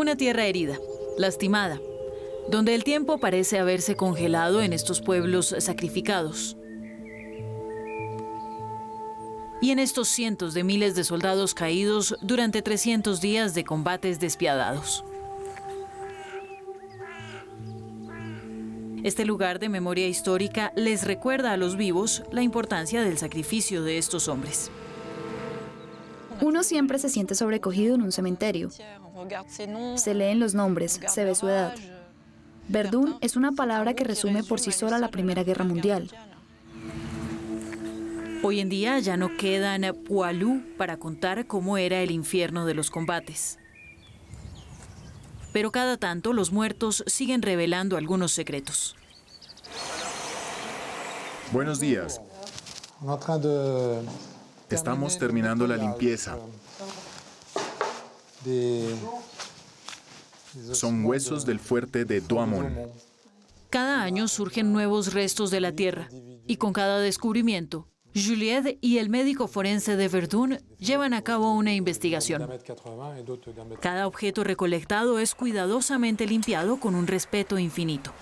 Una tierra herida, lastimada, donde el tiempo parece haberse congelado en estos pueblos sacrificados. Y en estos cientos de miles de soldados caídos durante 300 días de combates despiadados. Este lugar de memoria histórica les recuerda a los vivos la importancia del sacrificio de estos hombres. Uno siempre se siente sobrecogido en un cementerio. Se leen los nombres, se ve su edad. Verdún es una palabra que resume por sí sola la Primera Guerra Mundial. Hoy en día ya no quedan Poilou para contar cómo era el infierno de los combates. Pero cada tanto los muertos siguen revelando algunos secretos. Buenos días. Estamos terminando la limpieza. Son huesos del fuerte de Douaumont. Cada año surgen nuevos restos de la tierra y con cada descubrimiento, Juliette y el médico forense de Verdun llevan a cabo una investigación. Cada objeto recolectado es cuidadosamente limpiado con un respeto infinito.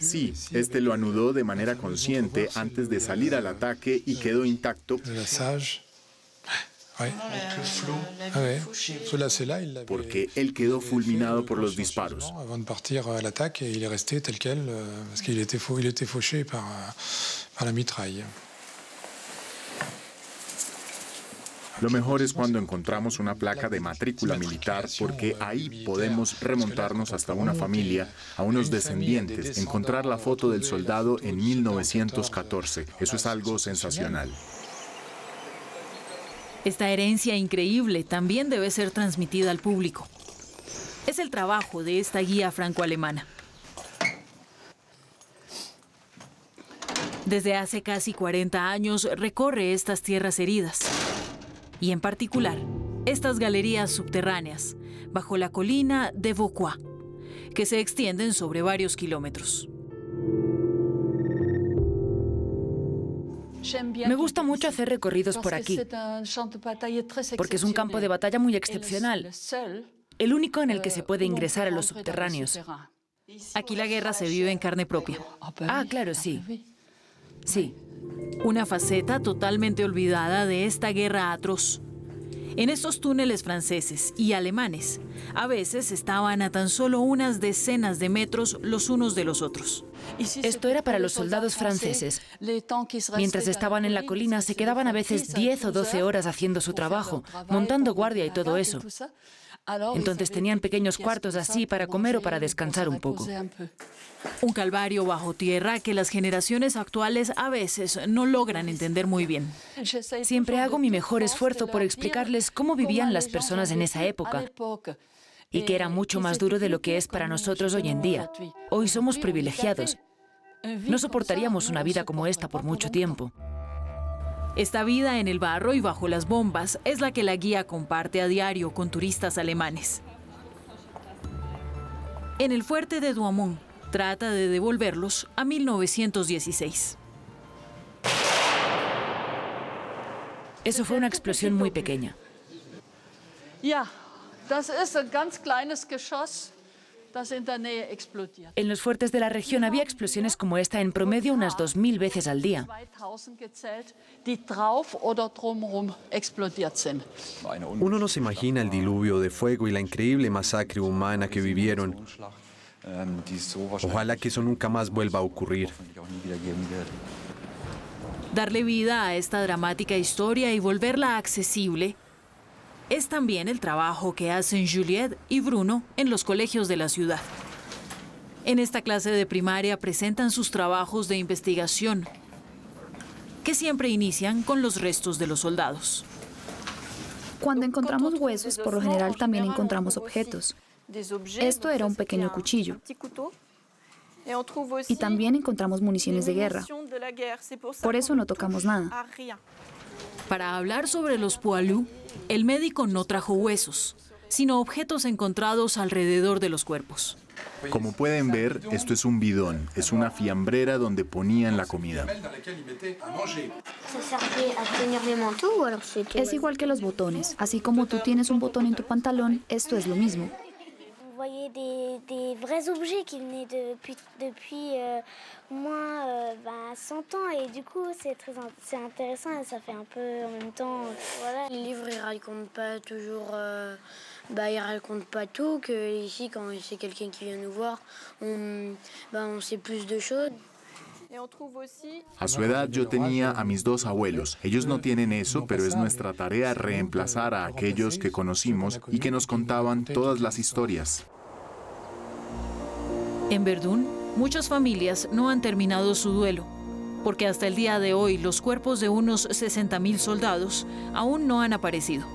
Sí, este lo anudó de manera consciente antes de salir al ataque y quedó intacto. Porque él quedó fulminado por los disparos. Lo mejor es cuando encontramos una placa de matrícula militar porque ahí podemos remontarnos hasta una familia, a unos descendientes, encontrar la foto del soldado en 1914. Eso es algo sensacional. Esta herencia increíble también debe ser transmitida al público. Es el trabajo de esta guía franco-alemana. Desde hace casi 40 años recorre estas tierras heridas y en particular estas galerías subterráneas bajo la colina de Vauquois, que se extienden sobre varios kilómetros. Me gusta mucho hacer recorridos por aquí, porque es un campo de batalla muy excepcional, el único en el que se puede ingresar a los subterráneos. Aquí la guerra se vive en carne propia. Ah, claro, sí. Sí. Una faceta totalmente olvidada de esta guerra atroz. En estos túneles franceses y alemanes, a veces estaban a tan solo unas decenas de metros los unos de los otros. Esto era para los soldados franceses. Mientras estaban en la colina, se quedaban a veces 10 o 12 horas haciendo su trabajo, montando guardia y todo eso. Entonces tenían pequeños cuartos así para comer o para descansar un poco. Un calvario bajo tierra que las generaciones actuales a veces no logran entender muy bien. Siempre hago mi mejor esfuerzo por explicarles cómo vivían las personas en esa época y que era mucho más duro de lo que es para nosotros hoy en día. Hoy somos privilegiados. No soportaríamos una vida como esta por mucho tiempo. Esta vida en el barro y bajo las bombas es la que la guía comparte a diario con turistas alemanes. En el fuerte de Douaumont trata de devolverlos a 1916. Eso fue una explosión muy pequeña. En los fuertes de la región había explosiones como esta en promedio unas 2.000 veces al día. Uno no se imagina el diluvio de fuego y la increíble masacre humana que vivieron. Ojalá que eso nunca más vuelva a ocurrir. Darle vida a esta dramática historia y volverla accesible es también el trabajo que hacen Juliette y Bruno en los colegios de la ciudad. En esta clase de primaria presentan sus trabajos de investigación, que siempre inician con los restos de los soldados. Cuando encontramos huesos, por lo general también encontramos objetos. Esto era un pequeño cuchillo. Y también encontramos municiones de guerra. Por eso no tocamos nada. Para hablar sobre los Poilou, el médico no trajo huesos, sino objetos encontrados alrededor de los cuerpos. Como pueden ver, esto es un bidón, es una fiambrera donde ponían la comida. Es igual que los botones, así como tú tienes un botón en tu pantalón, esto es lo mismo. Voyez des, des, vrais objets qui venaient depuis, depuis euh, moins euh, bah, 100 ans et du coup c'est très c'est intéressant et ça fait un peu en même temps voilà. Les livres ils racontent pas toujours euh, bah ils racontent pas tout que ici quand c'est quelqu'un qui vient nous voir on bah, on sait plus de choses. A su edad yo tenía a mis dos abuelos. Ellos no tienen eso, pero es nuestra tarea reemplazar a aquellos que conocimos y que nos contaban todas las historias. En Verdún, muchas familias no han terminado su duelo, porque hasta el día de hoy los cuerpos de unos 60.000 soldados aún no han aparecido.